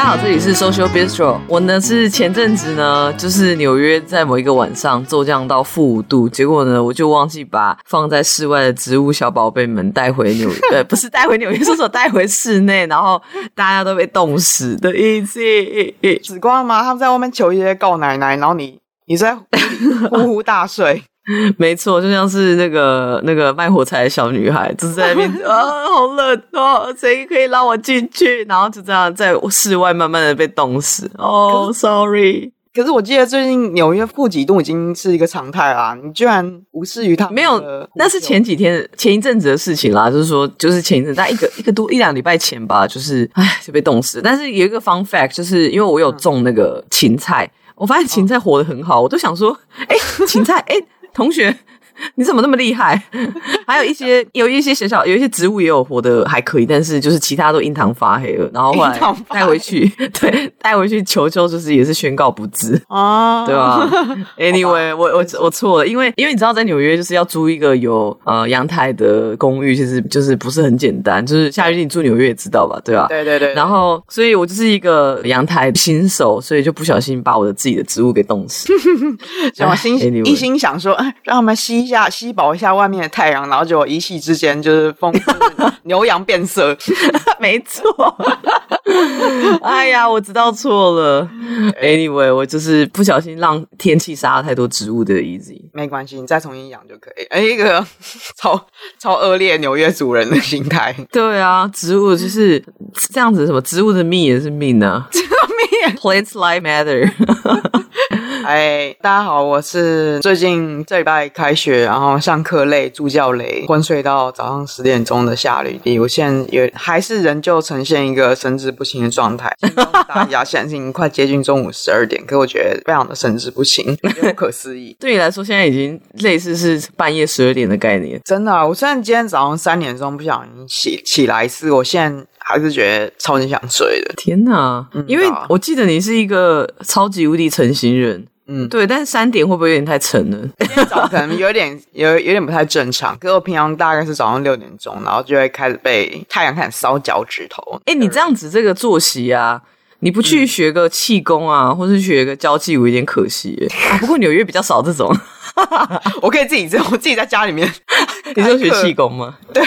大家好，这里是 Social Bistro。我呢是前阵子呢，就是纽约在某一个晚上骤降到负五度，结果呢我就忘记把放在室外的植物小宝贝们带回纽约，呃，不是带回纽约，是说带回室内，然后大家都被冻死的意思。紫光吗？他们在外面求爷爷告奶奶，然后你你在呼呼大睡。没错，就像是那个那个卖火柴的小女孩，就是在那边 啊，好冷哦，谁可以让我进去？然后就这样在室外慢慢的被冻死。哦、oh，sorry。可是我记得最近纽约负几度已经是一个常态啦，你居然无视于它？没有，那是前几天前一阵子的事情啦，就是说，就是前一阵，大概一个一个多一两礼拜前吧，就是唉，就被冻死。但是有一个 fun fact，就是因为我有种那个芹菜，嗯、我发现芹菜活得很好，我都想说，哎，芹菜，哎。同学，你怎么那么厉害？还有一些有一些学校有一些植物也有活的还可以，但是就是其他都印堂发黑了。然后后来带回去，对，带回去求救，就是也是宣告不治啊，对吧？Anyway，我我我错了，因为因为你知道在纽约就是要租一个有呃阳台的公寓，其实就是不是很简单。就是夏玉你住纽约也知道吧？对吧？对对对。然后，所以我就是一个阳台新手，所以就不小心把我的自己的植物给冻死。我心 一心想说。让他们吸一下、吸饱一下外面的太阳，然后就一夕之间就是风 牛羊变色，没错。哎呀，我知道错了。Anyway，我就是不小心让天气杀了太多植物的 easy。没关系，你再重新养就可以。哎，一个超超恶劣纽约主人的心态。对啊，植物就是这样子，什么植物的命也是命呢？Plants life matter。哎，大家好，我是最近这礼拜开学，然后上课累，助教累，昏睡到早上十点钟的夏绿蒂。我现在也还是仍旧呈现一个神志不清的状态。大家现在已经快接近中午十二点，可我觉得非常的神志不清，不可思议。对你来说，现在已经类似是半夜十二点的概念。真的啊，我虽然今天早上三点钟不小心起起来一次，我现在还是觉得超级想睡的。天哪，嗯，因为我记得你是一个超级无敌成型人。嗯，对，但是三点会不会有点太沉了？今天早上可能有点 有有点不太正常。可是我平常大概是早上六点钟，然后就会开始被太阳开始烧脚趾头。哎，你这样子这个作息啊，你不去学个气功啊，嗯、或是学个交际舞，有点可惜 不过纽约比较少这种。我可以自己在我自己在家里面，你就学气功吗？对，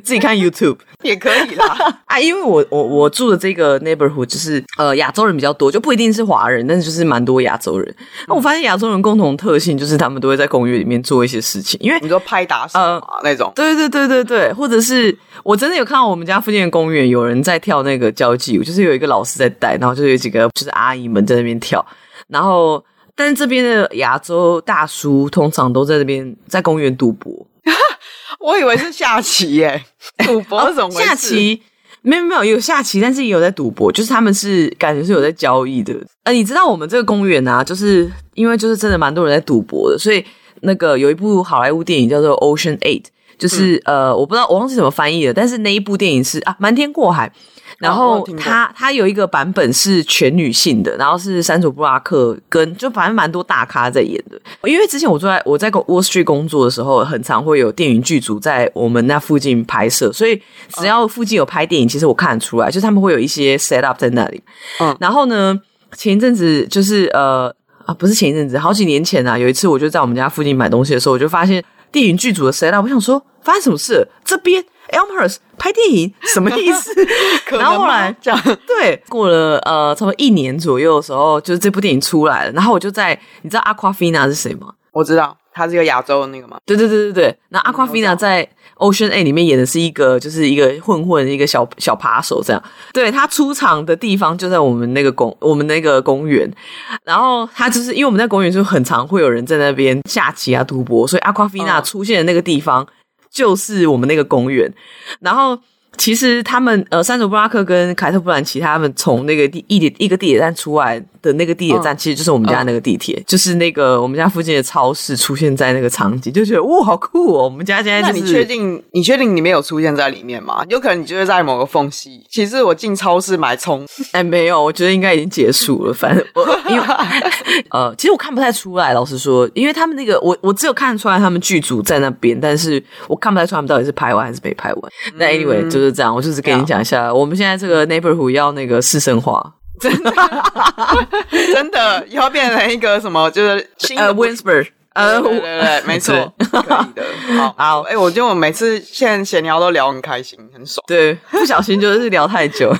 自己看 YouTube 也可以啦。啊，因为我我我住的这个 neighborhood 就是呃亚洲人比较多，就不一定是华人，但是就是蛮多亚洲人。那、嗯、我发现亚洲人共同特性就是他们都会在公园里面做一些事情，因为你说拍打手呃那种，对对对对对，或者是我真的有看到我们家附近的公园有人在跳那个交际舞，就是有一个老师在带，然后就有几个就是阿姨们在那边跳，然后。但是这边的亚洲大叔通常都在那边在公园赌博，我以为是下棋耶，赌博是什么？下棋没有没有有下棋，但是也有在赌博，就是他们是感觉是有在交易的。呃，你知道我们这个公园啊，就是因为就是真的蛮多人在赌博的，所以那个有一部好莱坞电影叫做《Ocean Eight》，就是、嗯、呃，我不知道我忘记怎么翻译了，但是那一部电影是啊，《瞒天过海》。然后他他有一个版本是全女性的，然后是山卓布拉克跟就反正蛮多大咖在演的。因为之前我坐在我在 Wall Street 工作的时候，很常会有电影剧组在我们那附近拍摄，所以只要附近有拍电影，其实我看得出来，就他们会有一些 set up 在那里。嗯，然后呢，前一阵子就是呃啊，不是前一阵子，好几年前啊，有一次我就在我们家附近买东西的时候，我就发现电影剧组的 set up，我想说发生什么事？这边。Elmhurst 拍电影什么意思？然后后来这样对，过了呃差不多一年左右的时候，就是这部电影出来了。然后我就在，你知道 Aquafina 是谁吗？我知道，他是一个亚洲的那个吗？对对对对对。那 Aquafina 在 Ocean A 里面演的是一个，就是一个混混，一个小小扒手这样。对，他出场的地方就在我们那个公，我们那个公园。然后他就是因为我们在公园就很常会有人在那边下棋啊、赌博，所以 Aquafina 出现的那个地方。嗯就是我们那个公园，然后其实他们呃，珊卓布拉克跟凯特·布兰奇他们从那个地一点一个地铁站出来。的那个地铁站其实就是我们家那个地铁，就是那个我们家附近的超市出现在那个场景，就觉得哇，好酷哦！我们家现在就是。那你确定？你确定你没有出现在里面吗？有可能你就是在某个缝隙。其实我进超市买葱，哎，没有，我觉得应该已经结束了。反正我因为呃，其实我看不太出来，老实说，因为他们那个我我只有看出来他们剧组在那边，但是我看不太出来他们到底是拍完还是没拍完。那、嗯、anyway 就是这样，我就是跟你讲一下，嗯、我们现在这个 neighborhood 要那个市生化。真的，真的，以后变成一个什么，就是新呃 Winsper，呃，对对对，没错，可以的。好，好，哎，我觉得我每次现在闲聊都聊很开心，很爽。对，不小心就是聊太久，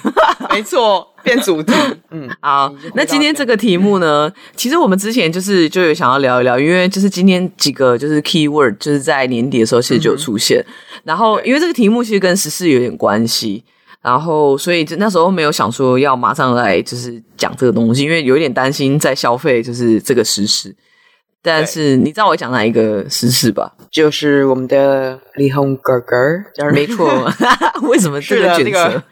没错，变主题。嗯，好，那今天这个题目呢，其实我们之前就是就有想要聊一聊，因为就是今天几个就是 keyword 就是在年底的时候其实就有出现，然后因为这个题目其实跟时事有点关系。然后，所以就那时候没有想说要马上来就是讲这个东西，因为有一点担心在消费就是这个时事。但是你知道我讲哪一个时事吧？就是我们的李鸿哥哥，没错。为什么这个角色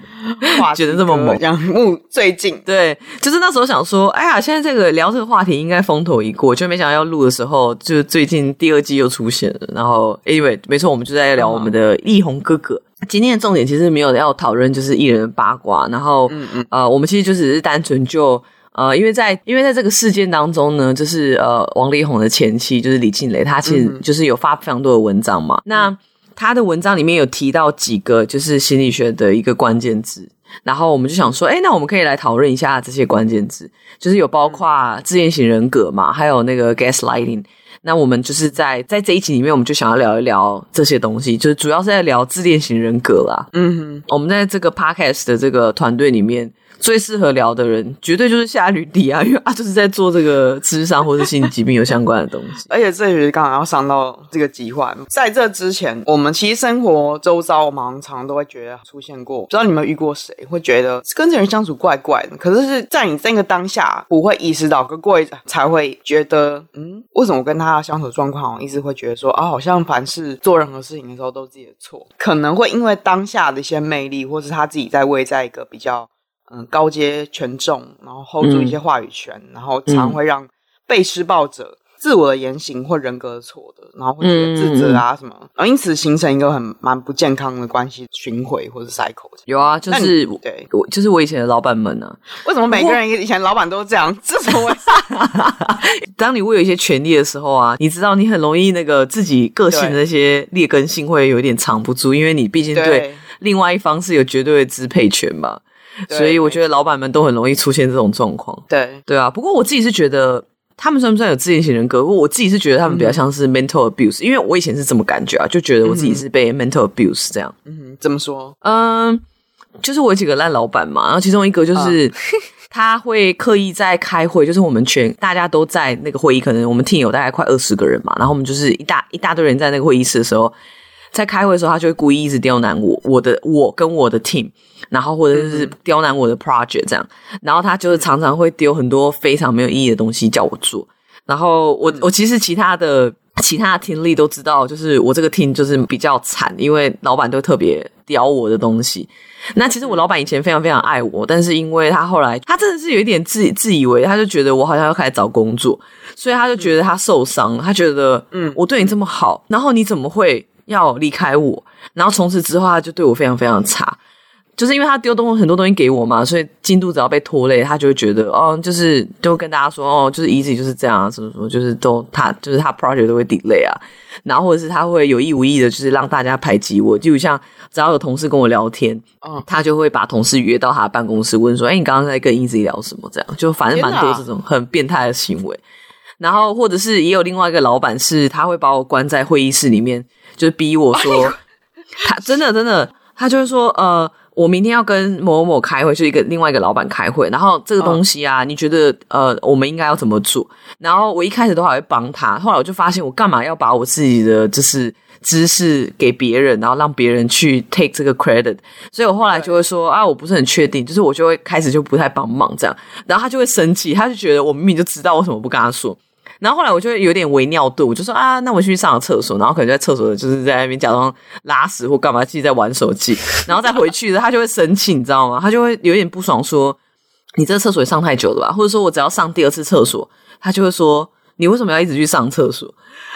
觉得这么猛？仰慕最近，对，就是那时候想说，哎呀，现在这个聊这个话题应该风头一过，就没想到要录的时候，就最近第二季又出现了。然后，anyway，没错，我们就在聊我们的力宏哥哥。今天的重点其实没有要讨论，就是艺人的八卦。然后，嗯嗯，呃，我们其实就只是单纯就呃，因为在因为在这个事件当中呢，就是呃，王力宏的前妻就是李静蕾，她其实就是有发非常多的文章嘛。嗯、那她的文章里面有提到几个就是心理学的一个关键字，然后我们就想说，哎，那我们可以来讨论一下这些关键字，就是有包括自恋型人格嘛，还有那个 gaslighting。那我们就是在在这一集里面，我们就想要聊一聊这些东西，就是主要是在聊自恋型人格啦。嗯哼，我们在这个 podcast 的这个团队里面。最适合聊的人，绝对就是夏绿蒂啊，因为他就是在做这个智商或者心理疾病有相关的东西。而且这也是刚好要上到这个疾患，在这之前，我们其实生活周遭，我们常常都会觉得出现过。不知道你们遇过谁会觉得跟这人相处怪怪的？可是是在你这个当下不会意识到，可过一阵才会觉得，嗯，为什么跟他相处状况，我一直会觉得说啊，好像凡事做任何事情的时候都是自己的错。可能会因为当下的一些魅力，或是他自己在位在一个比较。嗯，高阶权重，然后 hold 住一些话语权，嗯、然后常会让被施暴者自我的言行或人格错的，然后会觉得自责啊什么，然后因此形成一个很蛮不健康的关系巡回或者 cycle。有啊，就是对，我就是我以前的老板们呢、啊。为什么每个人以前老板都这样？这怎么回事？当你握有一些权利的时候啊，你知道你很容易那个自己个性的那些劣根性会有点藏不住，因为你毕竟对另外一方是有绝对的支配权嘛。所以我觉得老板们都很容易出现这种状况。对对啊，不过我自己是觉得他们算不算有自恋型人格？我自己是觉得他们比较像是 mental abuse，、嗯、因为我以前是这么感觉啊，就觉得我自己是被 mental abuse 这样。嗯，怎么说？嗯，就是我有几个烂老板嘛，然后其中一个就是、啊、他会刻意在开会，就是我们全大家都在那个会议，可能我们 team 有大概快二十个人嘛，然后我们就是一大一大堆人在那个会议室的时候。在开会的时候，他就会故意一直刁难我，我的我跟我的 team，然后或者是刁难我的 project 这样，然后他就是常常会丢很多非常没有意义的东西叫我做，然后我我其实其他的其他的 team lead 都知道，就是我这个 team 就是比较惨，因为老板都特别刁我的东西。那其实我老板以前非常非常爱我，但是因为他后来他真的是有一点自自以为，他就觉得我好像要开始找工作，所以他就觉得他受伤，他觉得嗯，我对你这么好，然后你怎么会？要离开我，然后从此之后他就对我非常非常差，就是因为他丢东西很多东西给我嘛，所以进度只要被拖累，他就会觉得哦，就是就跟大家说哦，就是 easy 就是这样啊，什么什么，就是都他就是他 project 都会 delay 啊，然后或者是他会有意无意的，就是让大家排挤我，就像只要有同事跟我聊天，嗯，他就会把同事约到他的办公室问说，哎，你刚刚在跟 easy 聊什么？这样就反正蛮多这种很变态的行为，然后或者是也有另外一个老板是，他会把我关在会议室里面。就是逼我说，他真的真的，他就是说，呃，我明天要跟某某某开会，就一个另外一个老板开会，然后这个东西啊，你觉得呃，我们应该要怎么做？然后我一开始都还会帮他，后来我就发现，我干嘛要把我自己的就是知识给别人，然后让别人去 take 这个 credit？所以我后来就会说啊，我不是很确定，就是我就会开始就不太帮忙这样，然后他就会生气，他就觉得我明明就知道，为什么不跟他说？然后后来我就有点微尿度，我就说啊，那我去上个厕所，然后可能在厕所就是在那边假装拉屎或干嘛，自己在玩手机，然后再回去，他就会生气，你知道吗？他就会有点不爽，说你这厕所也上太久了吧？或者说我只要上第二次厕所，他就会说你为什么要一直去上厕所？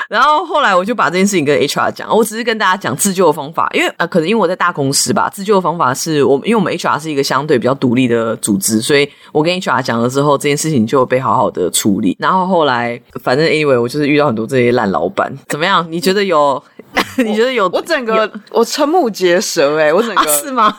然后后来我就把这件事情跟 HR 讲，我只是跟大家讲自救的方法，因为呃，可能因为我在大公司吧，自救的方法是我，因为我们 HR 是一个相对比较独立的组织，所以我跟 HR 讲了之后，这件事情就被好好的处理。然后后来，反正 anyway，我就是遇到很多这些烂老板，怎么样？你觉得有？你觉得有？我整个我瞠目结舌哎、欸，我整个、啊、是吗？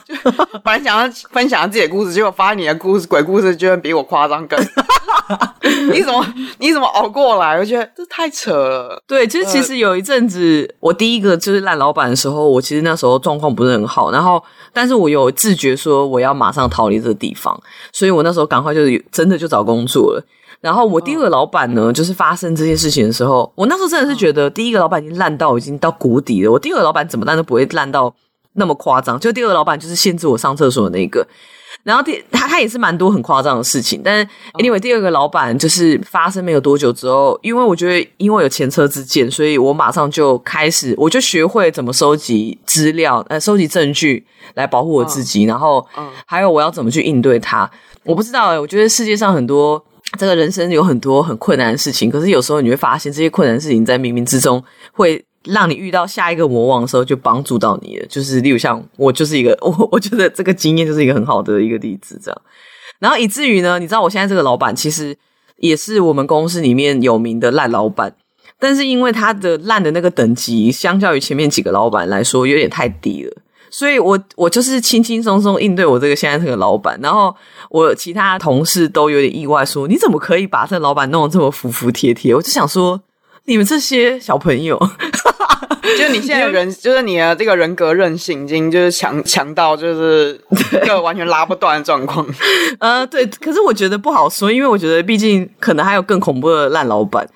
本来想要分享自己的故事，结果发现你的故事鬼故事居然比我夸张更。你怎么你怎么熬过来？我觉得这太扯了。对，其实其实有一阵子，呃、我第一个就是烂老板的时候，我其实那时候状况不是很好，然后但是我有自觉说我要马上逃离这个地方，所以我那时候赶快就是真的就找工作了。然后我第二个老板呢，就是发生这件事情的时候，我那时候真的是觉得第一个老板已经烂到已经到谷底了。我第二个老板怎么烂都不会烂到那么夸张。就第二个老板就是限制我上厕所的那个。然后第他他也是蛮多很夸张的事情。但是 anyway，第二个老板就是发生没有多久之后，因为我觉得因为有前车之鉴，所以我马上就开始我就学会怎么收集资料，呃，收集证据来保护我自己。然后还有我要怎么去应对他。我不知道诶，我觉得世界上很多。这个人生有很多很困难的事情，可是有时候你会发现，这些困难的事情在冥冥之中会让你遇到下一个魔王的时候，就帮助到你了。就是例如像我，就是一个 我，我觉得这个经验就是一个很好的一个例子，这样。然后以至于呢，你知道我现在这个老板其实也是我们公司里面有名的烂老板，但是因为他的烂的那个等级，相较于前面几个老板来说，有点太低了。所以我我就是轻轻松松应对我这个现在这个老板，然后我其他同事都有点意外，说你怎么可以把这个老板弄得这么服服帖帖？我就想说，你们这些小朋友，就你现在人，就是你的这个人格韧性已经就是强强到就是一个完全拉不断的状况。呃，对，可是我觉得不好说，因为我觉得毕竟可能还有更恐怖的烂老板。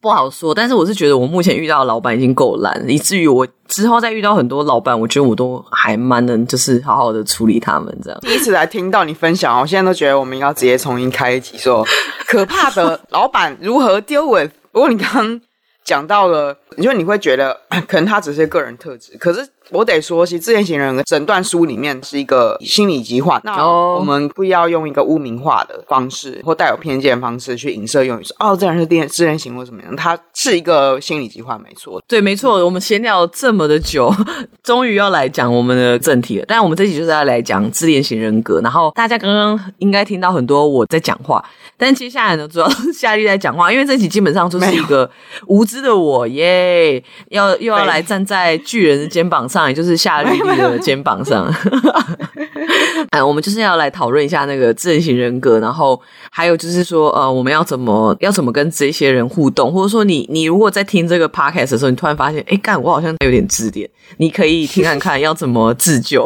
不好说，但是我是觉得我目前遇到的老板已经够烂，以至于我之后再遇到很多老板，我觉得我都还蛮能，就是好好的处理他们这样。第一次来听到你分享，我现在都觉得我们应该直接重新开一集，说可怕的老板如何 deal with。不过你刚刚讲到了，因为你会觉得 可能他只是个人特质，可是。我得说，其实自恋型人格诊断书里面是一个心理疾患。那我们不要用一个污名化的方式或带有偏见的方式去影射用语说，哦，这人是恋自恋型或怎么样？他是一个心理疾患，没错。对，没错。我们闲聊这么的久，终于要来讲我们的正题了。但我们这集就是要来讲自恋型人格。然后大家刚刚应该听到很多我在讲话，但接下来呢，主要是夏丽在讲话，因为这集基本上就是一个无知的我耶要又要来站在巨人的肩膀上。也就是夏绿蒂的肩膀上，哎，我们就是要来讨论一下那个自恋型人格，然后还有就是说，呃，我们要怎么要怎么跟这些人互动，或者说你你如果在听这个 podcast 的时候，你突然发现，哎，干，我好像有点自恋，你可以听看看要怎么自救。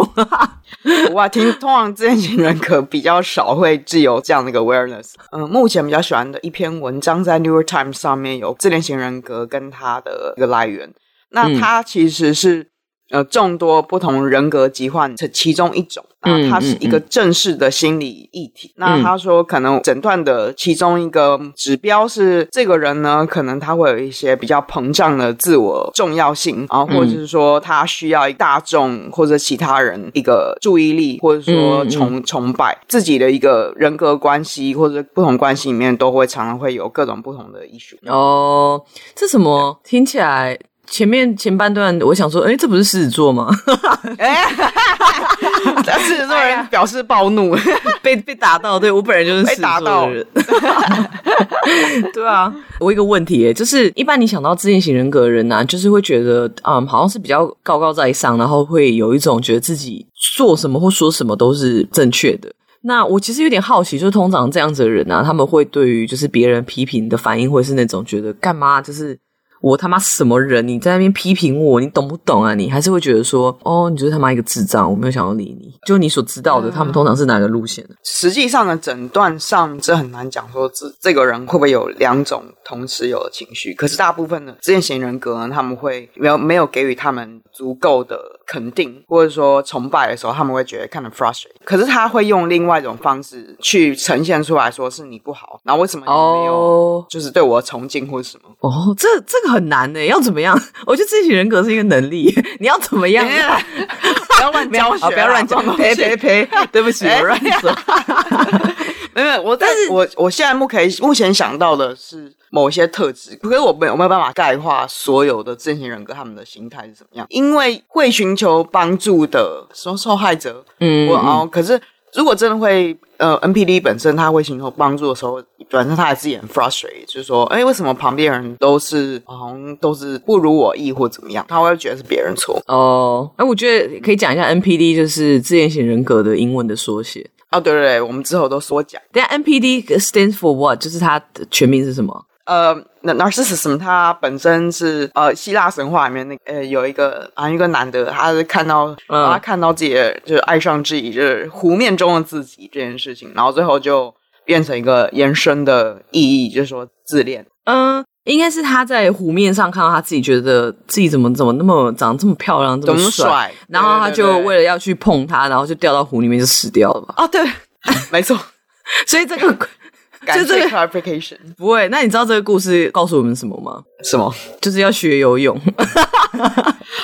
我听通常自恋型人格比较少会自有这样的一个 awareness。嗯、呃，目前比较喜欢的一篇文章在 New York Times 上面有自恋型人格跟它的一个来源，那它其实是。呃，众多不同人格疾患的其中一种，啊，它是一个正式的心理议题。嗯嗯嗯、那他说，可能诊断的其中一个指标是，这个人呢，可能他会有一些比较膨胀的自我重要性，啊，或者是说他需要大众或者其他人一个注意力，或者说崇崇拜自己的一个人格关系，或者不同关系里面都会常常会有各种不同的艺术。哦，这什么听起来？前面前半段，我想说，哎，这不是狮子座吗？哎，狮子座人表示暴怒，被被打到。对，我本人就是狮子座的人。对啊，我一个问题，就是一般你想到自恋型人格的人呢、啊，就是会觉得，嗯，好像是比较高高在上，然后会有一种觉得自己做什么或说什么都是正确的。那我其实有点好奇，就是通常这样子的人呢、啊，他们会对于就是别人批评的反应，会是那种觉得干嘛就是。我他妈什么人？你在那边批评我，你懂不懂啊？你还是会觉得说，哦，你就是他妈一个智障，我没有想要理你。就你所知道的，他们通常是哪个路线的？实际上呢诊断上，这很难讲说这这个人会不会有两种同时有的情绪。可是大部分的自恋型人格呢，他们会没有没有给予他们足够的肯定，或者说崇拜的时候，他们会觉得看得 frustrated。可是他会用另外一种方式去呈现出来说是你不好，然后为什么你没有就是对我的崇敬或者什么？哦，这这个。很难的，要怎么样？我觉得自己人格是一个能力，你要怎么样？不要乱教学，不要乱讲。呸呸呸！对不起，我乱说。没有，我但是我我现在目前目前想到的是某些特质，可是我没有没有办法概括所有的自恋型人格他们的心态是怎么样。因为会寻求帮助的受受害者，嗯，我哦，可是如果真的会，呃，NPD 本身他会寻求帮助的时候，本身他还是也很 frustrated，就是说，哎，为什么旁边人都是好像都是不如我意或怎么样？他会觉得是别人错。哦，哎，我觉得可以讲一下 NPD，就是自恋型人格的英文的缩写。哦，对对对，我们之后都说讲。等下 NPD stands for what？就是它的全名是什么？呃，那 Narcissism 它本身是呃希腊神话里面那个、呃有一个啊一个男的，他是看到、嗯、他看到自己的就是爱上自己就是湖面中的自己这件事情，然后最后就变成一个延伸的意义，就是说自恋。嗯，应该是他在湖面上看到他自己，觉得自己怎么怎么那么长得这么漂亮，这么帅，帅然后他就为了要去碰他，然后就掉到湖里面就死掉了吧？哦，对，没错，所以这个。就这个 clarification 不会，那你知道这个故事告诉我们什么吗？什么？就是要学游泳。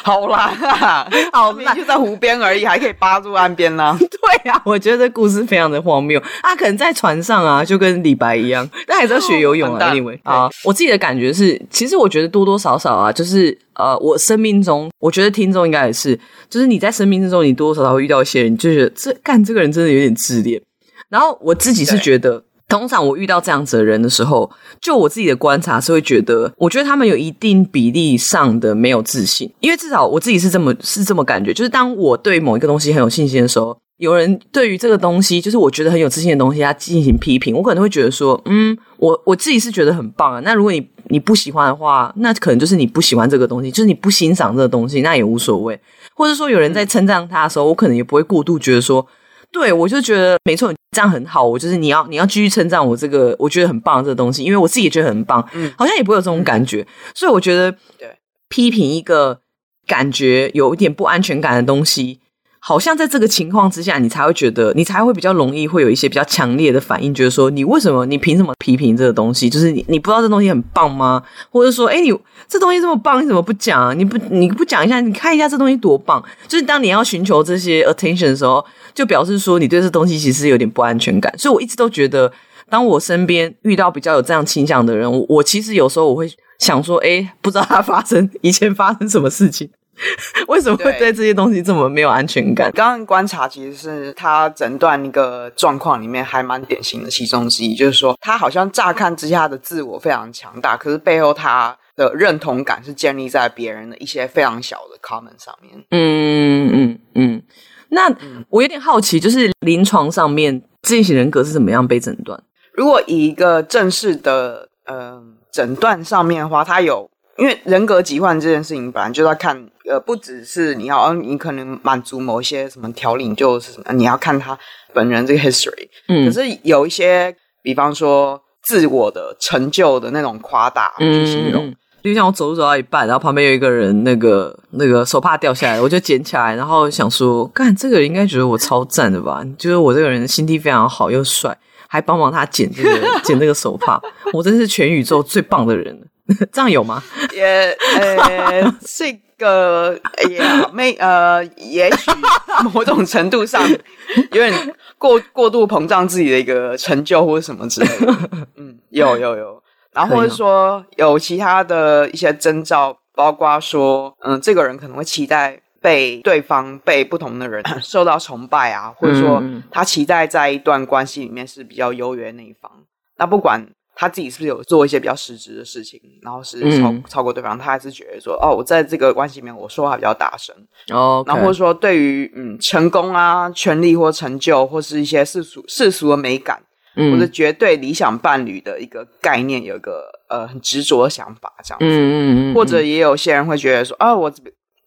好啦，好啦，就在湖边而已，还可以扒住岸边啦、啊。对、啊，我觉得这故事非常的荒谬。他可能在船上啊，就跟李白一样，但还是要学游泳啊。Anyway，啊，我自己的感觉是，其实我觉得多多少少啊，就是呃，我生命中，我觉得听众应该也是，就是你在生命之中，你多多少少会遇到一些人，就觉得这干这个人真的有点自恋。然后我自己是觉得。通常我遇到这样子的人的时候，就我自己的观察是会觉得，我觉得他们有一定比例上的没有自信，因为至少我自己是这么是这么感觉，就是当我对某一个东西很有信心的时候，有人对于这个东西，就是我觉得很有自信的东西，他进行批评，我可能会觉得说，嗯，我我自己是觉得很棒啊。那如果你你不喜欢的话，那可能就是你不喜欢这个东西，就是你不欣赏这个东西，那也无所谓。或者说有人在称赞他的时候，我可能也不会过度觉得说。对，我就觉得没错，这样很好。我就是你要你要继续称赞我这个，我觉得很棒这个东西，因为我自己也觉得很棒。嗯，好像也不会有这种感觉，所以我觉得，对，批评一个感觉有一点不安全感的东西。好像在这个情况之下，你才会觉得，你才会比较容易会有一些比较强烈的反应，觉得说，你为什么，你凭什么批评这个东西？就是你，你不知道这东西很棒吗？或者说，诶，你这东西这么棒，你怎么不讲啊？你不，你不讲一下，你看一下这东西多棒？就是当你要寻求这些 attention 的时候，就表示说你对这东西其实有点不安全感。所以我一直都觉得，当我身边遇到比较有这样倾向的人，我，我其实有时候我会想说，诶，不知道他发生以前发生什么事情。为什么会对这些东西这么没有安全感？刚刚观察其实是他诊断一个状况里面还蛮典型的其中之一，就是说他好像乍看之下的自我非常强大，可是背后他的认同感是建立在别人的一些非常小的 comment 上面。嗯嗯嗯。那我有点好奇，就是临床上面自恋型人格是怎么样被诊断？如果以一个正式的呃诊断上面的话，他有。因为人格疾患这件事情，本来就要看，呃，不只是你要，你可能满足某一些什么条领，就是什么，你要看他本人这个 history。嗯，可是有一些，比方说自我的成就的那种夸大去形容，嗯，就像我走路走到一半，然后旁边有一个人，那个那个手帕掉下来，我就捡起来，然后想说，干这个人应该觉得我超赞的吧？就是我这个人心地非常好又帅，还帮忙他剪这个 剪这个手帕，我真是全宇宙最棒的人。这样有吗？也呃，这个也没呃，也许 某种程度上有点过过度膨胀自己的一个成就或者什么之类的。嗯，有有有，然后或者说有其他的一些征兆，包括说，嗯，这个人可能会期待被对方被不同的人 受到崇拜啊，或者说他期待在一段关系里面是比较优越那一方。那不管。他自己是不是有做一些比较实质的事情，然后是超、嗯、超过对方，他还是觉得说，哦，我在这个关系里面我说话比较大声，哦，然后或者说对于嗯成功啊、权力或成就，或是一些世俗世俗的美感，嗯、或者绝对理想伴侣的一个概念，有一个呃很执着的想法，这样子，嗯嗯，嗯嗯，或者也有些人会觉得说，啊，我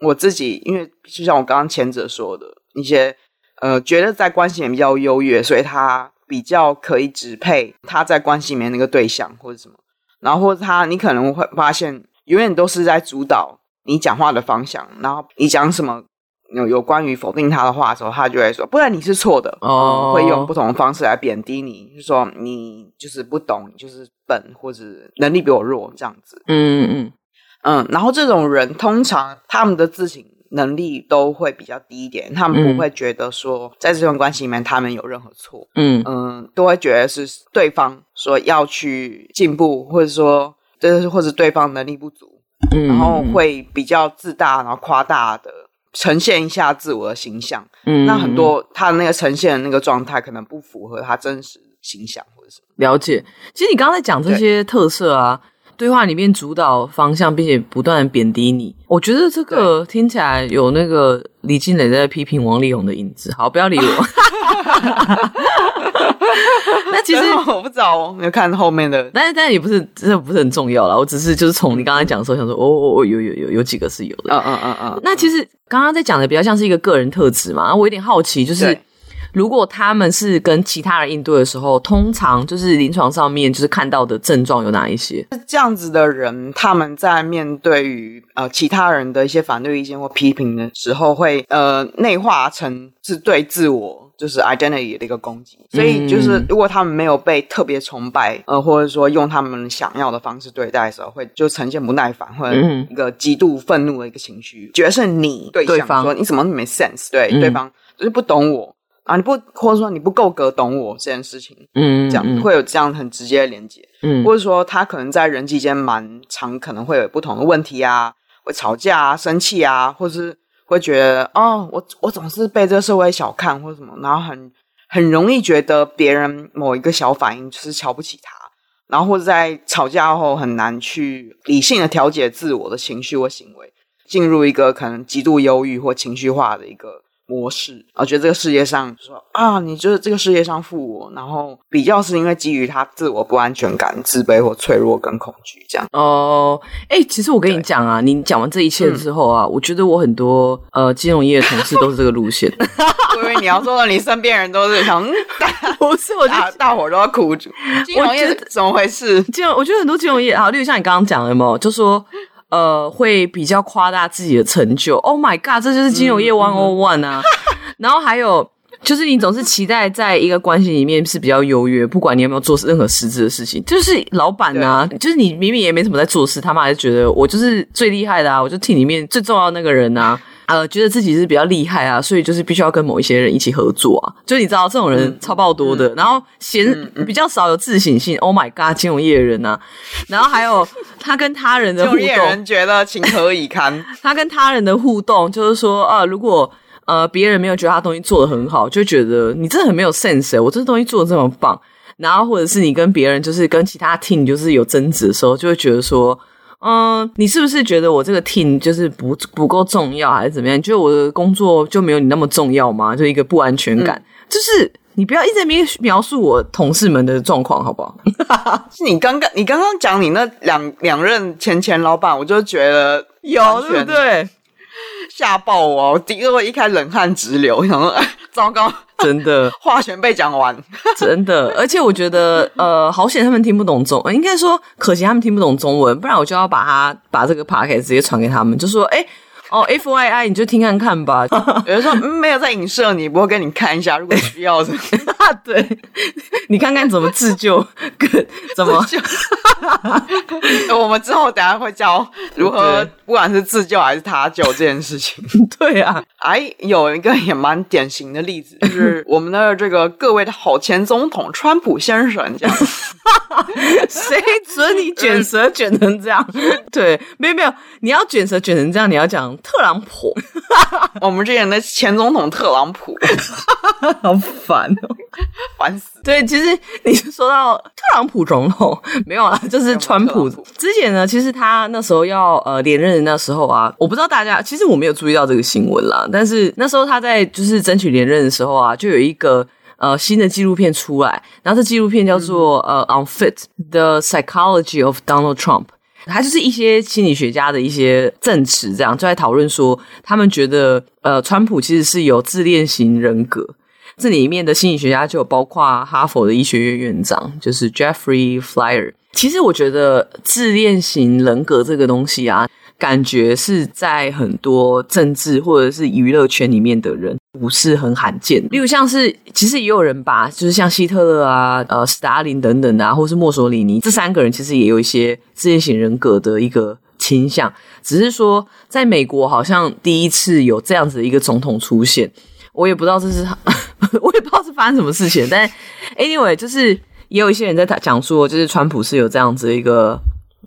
我自己，因为就像我刚刚前者说的一些，呃，觉得在关系里面比较优越，所以他。比较可以支配他在关系里面那个对象或者什么，然后或者他，你可能会发现永远都是在主导你讲话的方向，然后你讲什么有有关于否定他的话的时候，他就会说，不然你是错的哦、嗯，会用不同的方式来贬低你，就说你就是不懂，你就是笨，或者能力比我弱这样子。嗯嗯嗯嗯，然后这种人通常他们的自省。能力都会比较低一点，他们不会觉得说在这段关系里面他们有任何错，嗯嗯，都会觉得是对方说要去进步，或者说就是或者对方能力不足，嗯，然后会比较自大，然后夸大的呈现一下自我的形象。嗯，那很多他的那个呈现的那个状态，可能不符合他真实形象或者什么。了解。其实你刚才讲这些特色啊。对话里面主导方向，并且不断贬低你，我觉得这个听起来有那个李靓蕾在批评王力宏的影子。好，不要理我。那其实我不知道，没有看后面的，但是但是也不是，这不是很重要啦。我只是就是从你刚才讲的时候，想说，哦哦哦，有有有有几个是有的。嗯嗯嗯嗯。那其实刚刚在讲的比较像是一个个人特质嘛，我有点好奇，就是。如果他们是跟其他人应对的时候，通常就是临床上面就是看到的症状有哪一些？这样子的人，他们在面对于呃其他人的一些反对意见或批评的时候，会呃内化成是对自我就是 identity 的一个攻击。所以就是如果他们没有被特别崇拜，呃或者说用他们想要的方式对待的时候，会就呈现不耐烦或者一个极度愤怒的一个情绪，觉得是你对象，对方说你怎么没 sense？对，嗯、对方就是不懂我。啊，你不或者说你不够格懂我这件事情，嗯，这样会有这样很直接的连接，嗯，或者说他可能在人际间蛮常可能会有不同的问题啊，会吵架啊、生气啊，或是会觉得哦，我我总是被这个社会小看或者什么，然后很很容易觉得别人某一个小反应就是瞧不起他，然后或者在吵架后很难去理性的调节自我的情绪或行为，进入一个可能极度忧郁或情绪化的一个。模式，我觉得这个世界上说啊，你就是这个世界上负我，然后比较是因为基于他自我不安全感、自卑或脆弱跟恐惧这样。哦，哎，其实我跟你讲啊，你讲完这一切之后啊，嗯、我觉得我很多呃金融业的同事都是这个路线。我以为你要说的，你身边人都是想，不是，我觉得大伙都要苦主。金融业怎么回事？金融，我觉得很多金融业，好，例如像你刚刚讲的有没有，就说。呃，会比较夸大自己的成就。Oh my god，这就是金融业 one on one 啊！然后还有就是，你总是期待在一个关系里面是比较优越，不管你有没有做任何实质的事情。就是老板啊，就是你明明也没什么在做事，他们还是觉得我就是最厉害的啊！我就 team 里面最重要的那个人啊。呃，觉得自己是比较厉害啊，所以就是必须要跟某一些人一起合作啊。就你知道，这种人超爆多的，嗯、然后嫌、嗯、比较少有自省性。Oh my god，金融业的人啊，然后还有 他跟他人的互动，金融业人觉得情何以堪。他跟他人的互动就是说，啊，如果呃别人没有觉得他东西做得很好，就觉得你真的很没有 sense。我这东西做的这么棒，然后或者是你跟别人就是跟其他 team 就是有争执的时候，就会觉得说。嗯，你是不是觉得我这个 team 就是不不够重要，还是怎么样？你觉得我的工作就没有你那么重要吗？就一个不安全感，嗯、就是你不要一直在描描述我同事们的状况，好不好？是你刚刚你刚刚讲你那两两任前前老板，我就觉得有对不对？吓爆我！我第一个一开冷汗直流，我想说，哎，糟糕。真的，话全被讲完，真的，而且我觉得，呃，好险他们听不懂中文，应该说可惜他们听不懂中文，不然我就要把他把这个 podcast 直接传给他们，就说，哎。哦，F Y I，你就听看看吧。有人说、嗯、没有在影射你，不过给你看一下，如果需要的，对，你看看怎么自救，怎么？我们之后等下会教如何，不管是自救还是他救这件事情。对啊，哎，有一个也蛮典型的例子，就是我们的这个各位的好前总统川普先生这样。谁准你卷舌卷成这样？对，没有没有，你要卷舌卷成这样，你要讲。特朗普，我们之前的前总统特朗普，好烦哦，烦死。对，其实你说到特朗普总统，没有啦，就是川普。之前呢，其实他那时候要呃连任的那时候啊，我不知道大家，其实我没有注意到这个新闻啦。但是那时候他在就是争取连任的时候啊，就有一个呃新的纪录片出来，然后这纪录片叫做、嗯、呃 Unfit: The Psychology of Donald Trump。他就是一些心理学家的一些证词，这样就在讨论说，他们觉得，呃，川普其实是有自恋型人格。这里面的心理学家就有包括哈佛的医学院院长，就是 Jeffrey Flyer。其实我觉得自恋型人格这个东西啊。感觉是在很多政治或者是娱乐圈里面的人不是很罕见。例如像是，其实也有人把，就是像希特勒啊、呃、斯大林等等啊，或是墨索里尼这三个人，其实也有一些自恋型人格的一个倾向。只是说，在美国好像第一次有这样子的一个总统出现，我也不知道这是，我也不知道是发生什么事情。但 anyway，就是也有一些人在讲说，就是川普是有这样子一个。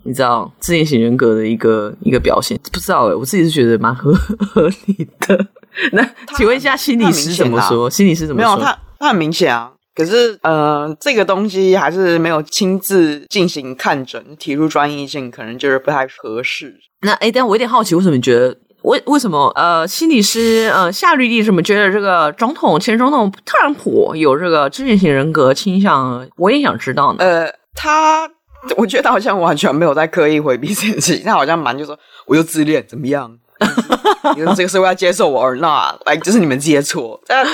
你知道自恋型人格的一个一个表现，不知道哎，我自己是觉得蛮合合理的。那请问一下心理师怎么说？心理师怎么说？没有，他他很明显啊。可是呃，这个东西还是没有亲自进行看诊，提出专业性，可能就是不太合适。那哎，但我有点好奇，为什么你觉得为为什么呃，心理师呃夏绿蒂什么觉得这个总统前总统特朗普有这个自恋型人格倾向？我也想知道呢。呃，他。我觉得他好像完全没有在刻意回避这件事情，他好像蛮就说，我又自恋怎么样？你说这个社会要接受我而那，来，就是你们自己的错。但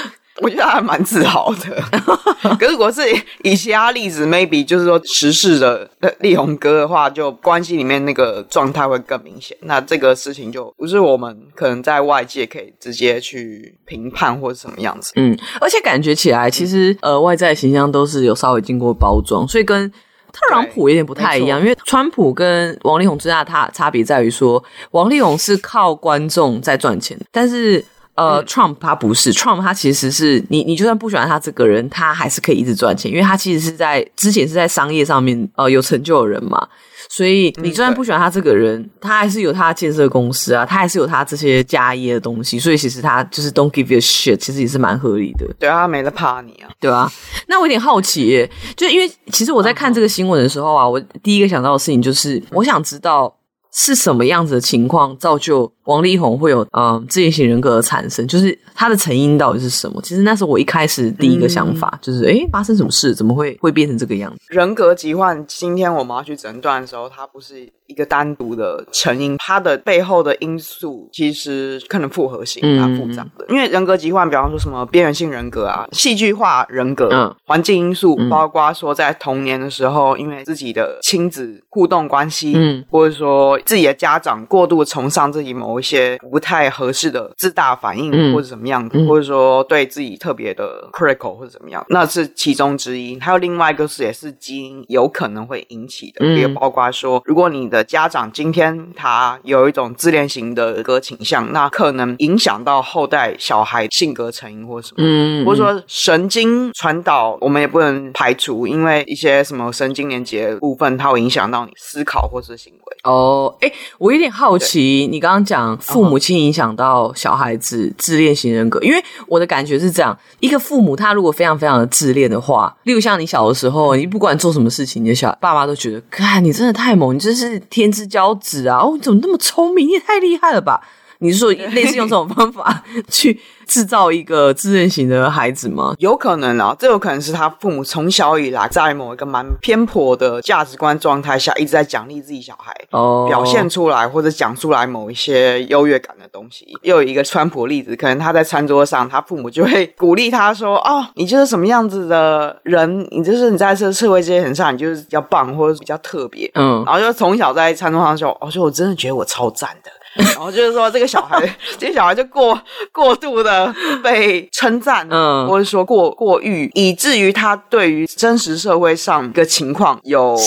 我觉得他还蛮自豪的。可是如果是以其他例子，maybe 就是说时事的力宏哥的话，就关系里面那个状态会更明显。那这个事情就不是我们可能在外界可以直接去评判或者什么样子。嗯，而且感觉起来，其实呃外在形象都是有稍微经过包装，所以跟。特朗普有点不太一样，因为川普跟王力宏最大的差差别在于说，王力宏是靠观众在赚钱，但是呃、嗯、，Trump 他不是，Trump 他其实是你，你就算不喜欢他这个人，他还是可以一直赚钱，因为他其实是在之前是在商业上面呃有成就的人嘛。所以你就算不喜欢他这个人，嗯、他还是有他建设公司啊，他还是有他这些家业的东西。所以其实他就是 don't give you a shit，其实也是蛮合理的。对啊，他没得怕你啊，对啊。那我有点好奇耶，就因为其实我在看这个新闻的时候啊，我第一个想到的事情就是，我想知道。是什么样子的情况造就王力宏会有嗯自恋型人格的产生？就是他的成因到底是什么？其实那时候我一开始第一个想法就是，诶、嗯、发生什么事？怎么会会变成这个样子？人格疾患，今天我们要去诊断的时候，它不是一个单独的成因，它的背后的因素其实可能复合性蛮复杂的。嗯、因为人格疾患，比方说什么边缘性人格啊、戏剧化人格、嗯、环境因素，嗯、包括说在童年的时候，因为自己的亲子互动关系，嗯，或者说。自己的家长过度崇尚自己某一些不太合适的自大反应，或者怎么样，嗯、或者说对自己特别的 critical 或者怎么样，那是其中之一。还有另外一个是，也是基因有可能会引起的，也、嗯、包括说，如果你的家长今天他有一种自恋型的一个倾向，那可能影响到后代小孩性格成因或什么，嗯，或者说神经传导，我们也不能排除，因为一些什么神经连接部分，它会影响到你思考或是行为。哦。哎，我有点好奇，你刚刚讲父母亲影响到小孩子自恋型人格，因为我的感觉是这样：一个父母他如果非常非常的自恋的话，例如像你小的时候，你不管做什么事情，你的小爸妈都觉得，看你真的太猛，你真是天之骄子啊！哦，你怎么那么聪明？你也太厉害了吧！你是说类似用这种方法 去制造一个自恋型的孩子吗？有可能啊，这有可能是他父母从小以来在某一个蛮偏颇的价值观状态下，一直在奖励自己小孩，哦，表现出来或者讲出来某一些优越感的东西。又有一个川普例子，可能他在餐桌上，他父母就会鼓励他说：“哦，你就是什么样子的人，你就是你在这社会阶层上，你就是比较棒，或者是比较特别。”嗯，然后就从小在餐桌上说：“哦，就我真的觉得我超赞的。”然后就是说，这个小孩，这个小孩就过过度的被称赞，嗯，或者说过过誉，以至于他对于真实社会上的情况有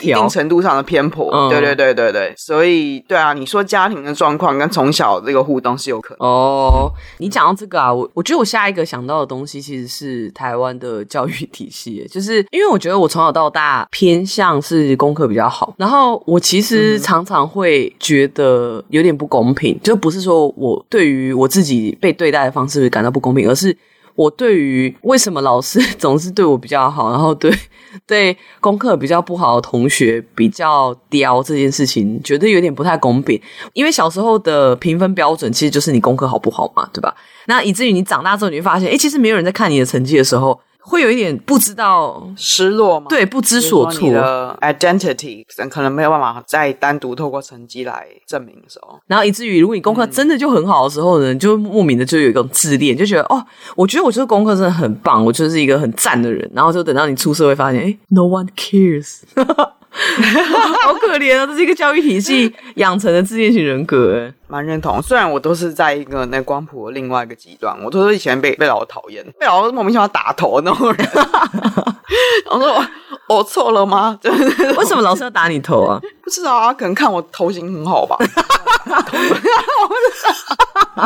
一定程度上的偏颇。嗯、对对对对对，所以对啊，你说家庭的状况跟从小这个互动是有可能。哦，你讲到这个啊，我我觉得我下一个想到的东西其实是台湾的教育体系，就是因为我觉得我从小到大偏向是功课比较好，然后我其实常常会觉得有。有点不公平，就不是说我对于我自己被对待的方式感到不公平，而是我对于为什么老师总是对我比较好，然后对 对功课比较不好的同学比较刁这件事情，觉得有点不太公平。因为小时候的评分标准其实就是你功课好不好嘛，对吧？那以至于你长大之后，你会发现，诶，其实没有人在看你的成绩的时候。会有一点不知道失落吗？对，不知所措。你的 identity 可能没有办法再单独透过成绩来证明的时候，然后以至于如果你功课真的就很好的时候呢，嗯、就莫名的就有一种自恋，就觉得哦，我觉得我这个功课真的很棒，我就是一个很赞的人。然后就等到你出社会发现，哎，no one cares。好可怜啊！这是一个教育体系 养成的自恋型人格，蛮认同。虽然我都是在一个那光谱的另外一个极端，我都是以前被被老师讨厌，被老师莫名其妙打头的那种人。我说我我错了吗？为什么老师要打你头啊？不知道啊，可能看我头型很好吧。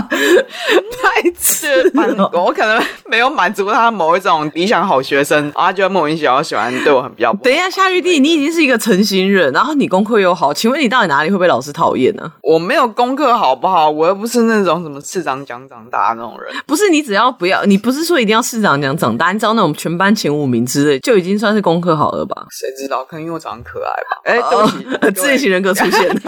太次了，我可能没有满足他某一种理想好学生，然后他就莫名其妙喜欢对我很比较。等一下，夏玉帝，你已经是一个成型人，然后你功课又好，请问你到底哪里会被老师讨厌呢？我没有功课好不好？我又不是那种什么市长奖长大那种人。不是，你只要不要，你不是说一定要市长奖长大，你知道那种全班前五名之类，就已经算是功课好了吧？谁知道？可能因为我长得可爱吧？哎、欸，对不起，呃、自恋型人格出现，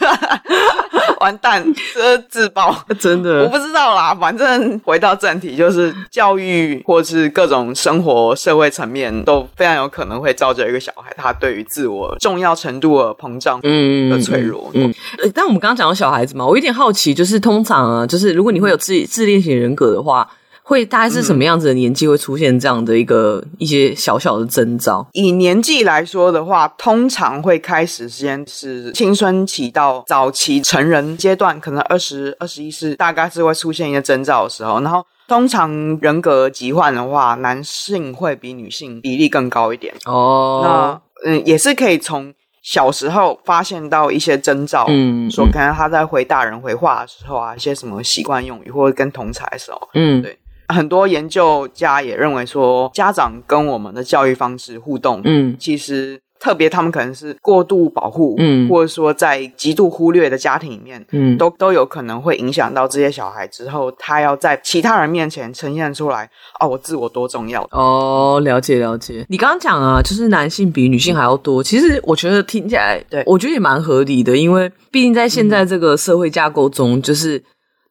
完蛋，这自爆，真的，我不知道啦。反正回到正题，就是教育或是各种生活社会层面，都非常有可能会造就一个小孩，他对于自我重要程度的膨胀，嗯，的脆弱，嗯。嗯，但我们刚刚讲到小孩子嘛，我有点好奇，就是通常啊，就是如果你会有自自恋型人格的话。会大概是什么样子的年纪会出现这样的一个一些小小的征兆？以年纪来说的话，通常会开始时间是青春期到早期成人阶段，可能二十二十一是，大概是会出现一些征兆的时候。然后，通常人格疾患的话，男性会比女性比例更高一点。哦，那嗯，也是可以从小时候发现到一些征兆。嗯，说可能他在回大人回话的时候啊，一些什么习惯用语，或者跟同侪的时候，嗯，对。很多研究家也认为说，家长跟我们的教育方式互动，嗯，其实特别他们可能是过度保护，嗯，或者说在极度忽略的家庭里面，嗯，都都有可能会影响到这些小孩之后，他要在其他人面前呈现出来，哦，我自我多重要。哦，了解了解。你刚刚讲啊，就是男性比女性还要多，其实我觉得听起来，对，我觉得也蛮合理的，因为毕竟在现在这个社会架构中，就是。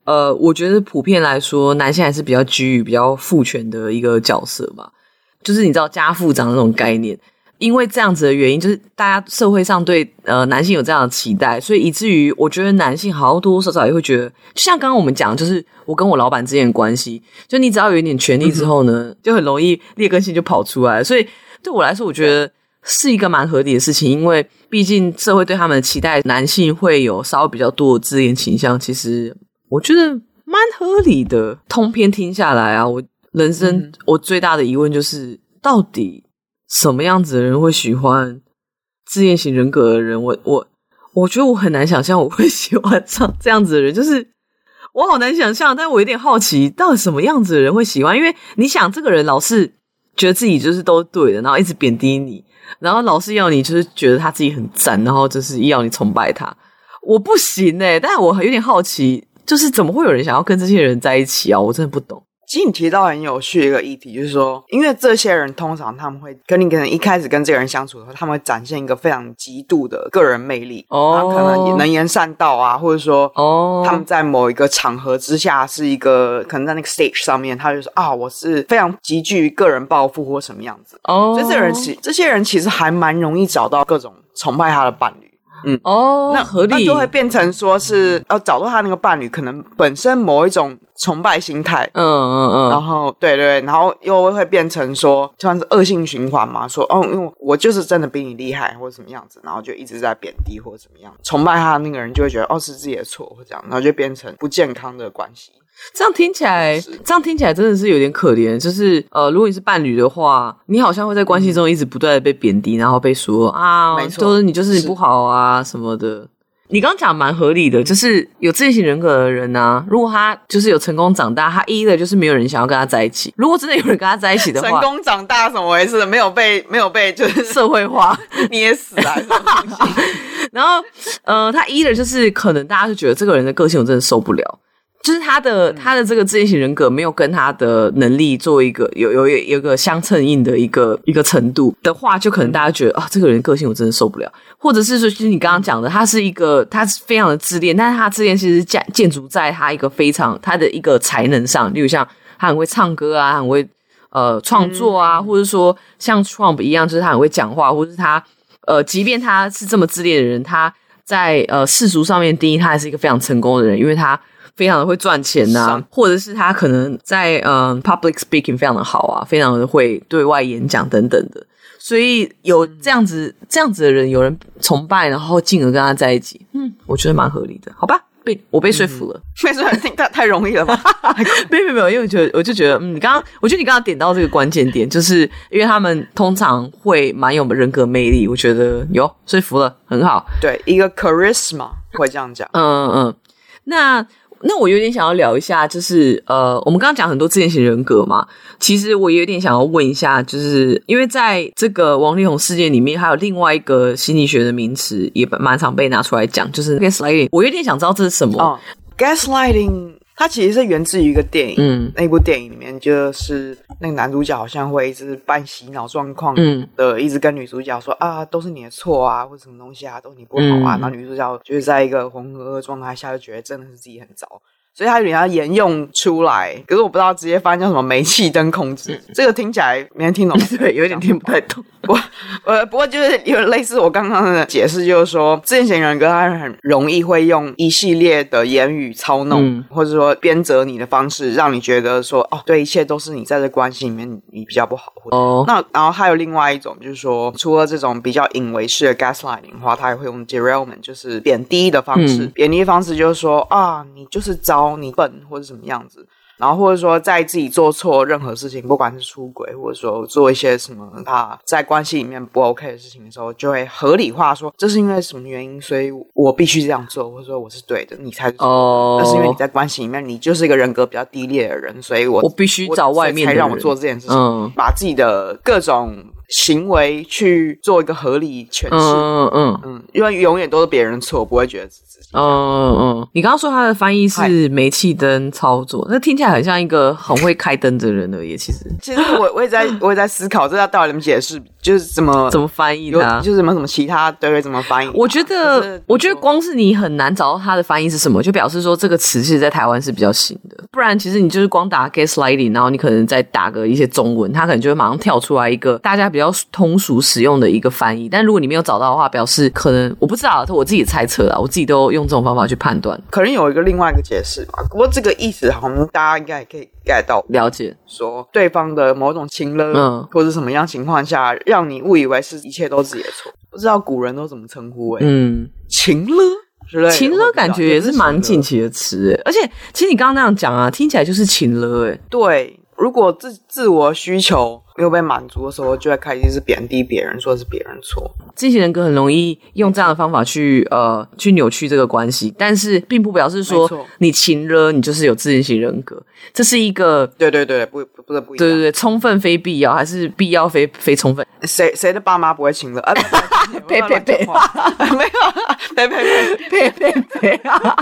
呃，我觉得普遍来说，男性还是比较居于比较父权的一个角色吧。就是你知道家父长那种概念，因为这样子的原因，就是大家社会上对呃男性有这样的期待，所以以至于我觉得男性好像多多少少也会觉得，就像刚刚我们讲，就是我跟我老板之间的关系，就你只要有一点权利之后呢，嗯、就很容易劣根性就跑出来。所以对我来说，我觉得是一个蛮合理的事情，因为毕竟社会对他们的期待，男性会有稍微比较多的自恋倾向，其实。我觉得蛮合理的，通篇听下来啊，我人生、嗯、我最大的疑问就是，到底什么样子的人会喜欢自恋型人格的人？我我我觉得我很难想象我会喜欢上这样子的人，就是我好难想象，但我有点好奇，到底什么样子的人会喜欢？因为你想，这个人老是觉得自己就是都对的，然后一直贬低你，然后老是要你就是觉得他自己很赞，然后就是要你崇拜他，我不行哎、欸，但我有点好奇。就是怎么会有人想要跟这些人在一起啊？我真的不懂。其实你提到很有趣的一个议题，就是说，因为这些人通常他们会跟你可能一开始跟这个人相处的时候，他们会展现一个非常极度的个人魅力，哦，他可能也能言善道啊，或者说，哦，他们在某一个场合之下是一个可能在那个 stage 上面，他就说啊，我是非常极具个人抱负或什么样子，哦，所以这个人其这些人其实还蛮容易找到各种崇拜他的伴侣。嗯。哦，那合理，那就会变成说是要找到他那个伴侣，可能本身某一种崇拜心态，嗯嗯嗯，然后对对，然后又会变成说像是恶性循环嘛，说哦，因为我就是真的比你厉害或者什么样子，然后就一直在贬低或者怎么样，崇拜他的那个人就会觉得哦是自己的错或这样，然后就变成不健康的关系。这样听起来，这样听起来真的是有点可怜。就是呃，如果你是伴侣的话，你好像会在关系中一直不断的被贬低，然后被说啊，没错，就是你就是你不好啊什么的。你刚刚讲蛮合理的，就是有自恋型人格的人啊，如果他就是有成功长大，他一的就是没有人想要跟他在一起。如果真的有人跟他在一起的话，成功长大怎么回事？没有被没有被就是 社会化 捏死啊？然后呃，他一的就是可能大家就觉得这个人的个性我真的受不了。就是他的他的这个自恋型人格没有跟他的能力做一个有有有有个相称应的一个一个程度的话，就可能大家觉得啊，这个人个性我真的受不了，或者是说，其实你刚刚讲的，他是一个他是非常的自恋，但是他自恋其实建建筑在他一个非常他的一个才能上，例如像他很会唱歌啊，很会呃创作啊，或者说像 Trump 一样，就是他很会讲话，或者是他呃，即便他是这么自恋的人，他在呃世俗上面定义他还是一个非常成功的人，因为他。非常的会赚钱呐、啊，或者是他可能在嗯 public speaking 非常的好啊，非常的会对外演讲等等的，所以有这样子这样子的人，有人崇拜，然后进而跟他在一起，嗯，我觉得蛮合理的，好吧？被我被说服了，被说服太太容易了吧？没有没有，因为我觉得我就觉得，嗯，你刚刚我觉得你刚刚点到这个关键点，就是因为他们通常会蛮有人格魅力，我觉得有说服了，很好，对，一个 charisma 会这样讲，嗯嗯嗯，那。那我有点想要聊一下，就是呃，我们刚刚讲很多自恋型人格嘛，其实我有点想要问一下，就是因为在这个王力宏事件里面，还有另外一个心理学的名词也蛮常被拿出来讲，就是 gaslighting。我有点想知道这是什么。哦，gaslighting。它其实是源自于一个电影，嗯，那部电影里面就是那个男主角好像会一直半洗脑状况的，一直跟女主角说、嗯、啊，都是你的错啊，或者什么东西啊，都是你不好啊，嗯、然后女主角就是在一个浑噩的状态下，就觉得真的是自己很糟。所以他有点要沿用出来，可是我不知道直接翻叫什么煤气灯控制，嗯、这个听起来没人听懂，对，有点听不太懂。我，呃，不过就是有类似我刚刚的解释，就是说，自恋型人格他很容易会用一系列的言语操弄，嗯、或者说鞭责你的方式，让你觉得说，哦，对，一切都是你在这关系里面你比较不好。哦，那然后还有另外一种，就是说，除了这种比较隐为式的 gaslighting 的话，他也会用 derailment，就是贬低的方式，嗯、贬低的方式就是说，啊，你就是糟。你笨或者什么样子，然后或者说在自己做错任何事情，不管是出轨或者说做一些什么他在关系里面不 OK 的事情的时候，就会合理化说，这是因为什么原因，所以我必须这样做，或者说我是对的，你才是哦，那是因为你在关系里面你就是一个人格比较低劣的人，所以我我必须找外面才让我做这件事情，嗯、把自己的各种行为去做一个合理诠释，嗯嗯嗯，因为永远都是别人错，我不会觉得自己。嗯嗯，你刚刚说他的翻译是煤气灯操作，那听起来很像一个很会开灯的人而已。其实，其实我我也在我也在思考，这要到底怎么解释，就是怎么怎么翻译的，就是什么什么其他对对怎么翻译。我觉得，我觉得光是你很难找到它的翻译是什么，就表示说这个词其实在台湾是比较新的。不然，其实你就是光打 gaslighting，然后你可能再打个一些中文，它可能就会马上跳出来一个大家比较通俗使用的一个翻译。但如果你没有找到的话，表示可能我不知道，我自己猜测啊，我自己都用这种方法去判断，可能有一个另外一个解释吧。不过这个意思好像大家应该也可以 get 到了解，说对方的某种情勒，嗯，或者什么样情况下让你误以为是一切都是自己的错。不知道古人都怎么称呼？哎，嗯，情勒之类，情勒感觉也是蛮近期的词，哎，而且其实你刚刚那样讲啊，听起来就是情勒，哎，对，如果自自我需求。没有被满足的时候，就会开始是贬低别人，说是别人错。这些人格很容易用这样的方法去呃去扭曲这个关系，但是并不表示说你情了你就是有自恋型人格，这是一个对对对不不不是不一样，对对对充分非必要还是必要非非充分？谁谁的爸妈不会情勒？啊，呸 呸呸！没有，呸呸呸呸呸呸啊！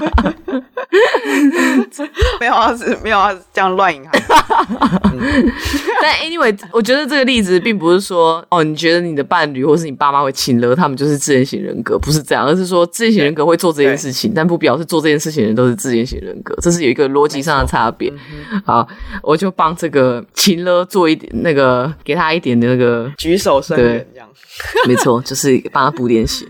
没有啊，是没有啊，这样乱引。但 anyway 我。我觉得这个例子并不是说哦，你觉得你的伴侣或是你爸妈会亲了，他们就是自恋型人格，不是这样，而是说自恋型人格会做这件事情，但不表示做这件事情的人都是自恋型人格，这是有一个逻辑上的差别。嗯、好，我就帮这个亲了做一点那个，给他一点的那个举手声援，这样 没错，就是帮他补点血。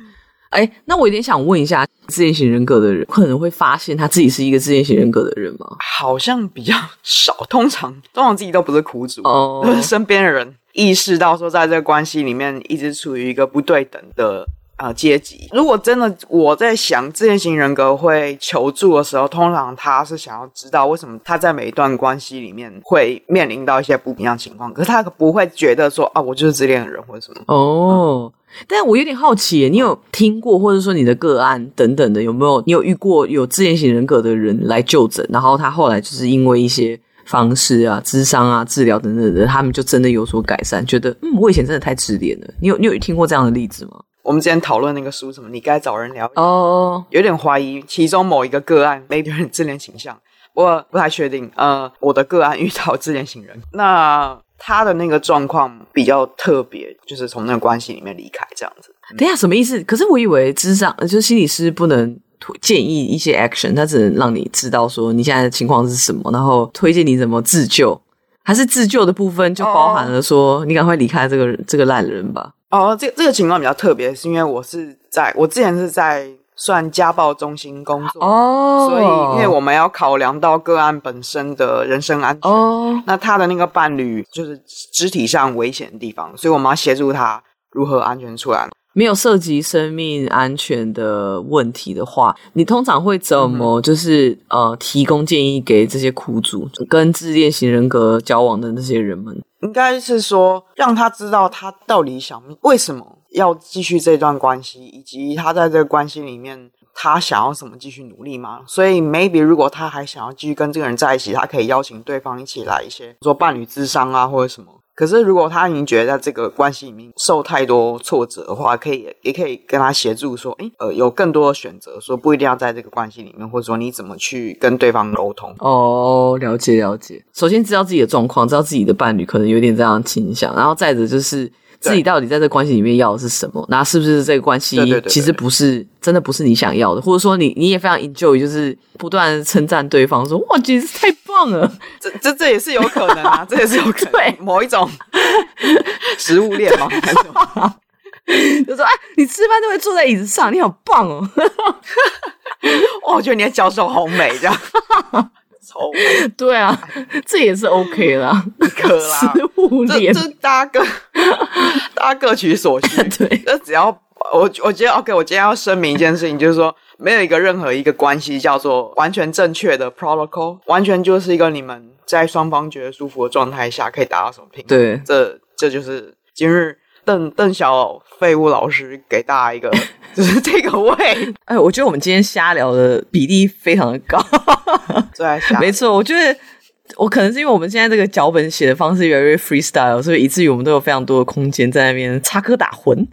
哎，那我有点想问一下，自恋型人格的人可能会发现他自己是一个自恋型人格的人吗？好像比较少，通常通常自己都不是苦主哦，都 是身边的人意识到说，在这个关系里面一直处于一个不对等的呃阶级。如果真的我在想自恋型人格会求助的时候，通常他是想要知道为什么他在每一段关系里面会面临到一些不一样情况，可是他不会觉得说啊，我就是自恋的人或者什么哦。但我有点好奇，你有听过或者说你的个案等等的有没有？你有遇过有自恋型人格的人来就诊，然后他后来就是因为一些方式啊、智商啊、治疗等等的，他们就真的有所改善，觉得嗯，我以前真的太自恋了。你有你有听过这样的例子吗？我们之前讨论那个书什么，你该找人聊哦，oh. 有点怀疑其中某一个个案 maybe 有点自恋倾向，我不太确定。呃，我的个案遇到自恋型人，那。他的那个状况比较特别，就是从那个关系里面离开这样子。等一下什么意思？可是我以为智商就是心理师不能建议一些 action，他只能让你知道说你现在的情况是什么，然后推荐你怎么自救。还是自救的部分就包含了说、oh. 你赶快离开这个这个烂人吧。哦，oh, 这这个情况比较特别，是因为我是在我之前是在。算家暴中心工作哦，所以因为我们要考量到个案本身的人身安全，哦，那他的那个伴侣就是肢体上危险的地方，所以我们要协助他如何安全出来。没有涉及生命安全的问题的话，你通常会怎么就是、嗯、呃提供建议给这些苦主跟自恋型人格交往的那些人们？应该是说让他知道他到底想为什么。要继续这段关系，以及他在这个关系里面他想要什么继续努力吗？所以 maybe 如果他还想要继续跟这个人在一起，他可以邀请对方一起来一些，说伴侣咨商啊，或者什么。可是如果他已经觉得在这个关系里面受太多挫折的话，可以也可以跟他协助说，诶，呃，有更多的选择，说不一定要在这个关系里面，或者说你怎么去跟对方沟通。哦，了解了解。首先知道自己的状况，知道自己的伴侣可能有点这样倾向，然后再者就是。自己到底在这个关系里面要的是什么？那是不是这个关系其实不是真的不是你想要的？或者说你你也非常 enjoy，就是不断称赞对方说哇，简直太棒了！这这这也是有可能啊，这也是有可能 对某一种 食物链嘛。就说哎，你吃饭都会坐在椅子上，你好棒哦！哇，我觉得你的脚手好美，这样。对啊，这也是 OK 啦，可啦，食物链，这这大家各 大家各取所需。对，那只要我我觉得 OK，我今天要声明一件事情，就是说没有一个任何一个关系叫做完全正确的 protocol，完全就是一个你们在双方觉得舒服的状态下可以达到什么平衡。对，这这就是今日。邓邓小废物老师给大家一个，就是这个位。哎，我觉得我们今天瞎聊的比例非常的高。对，没错，我觉得我可能是因为我们现在这个脚本写的方式越来越 freestyle，所以以至于我们都有非常多的空间在那边插科打诨。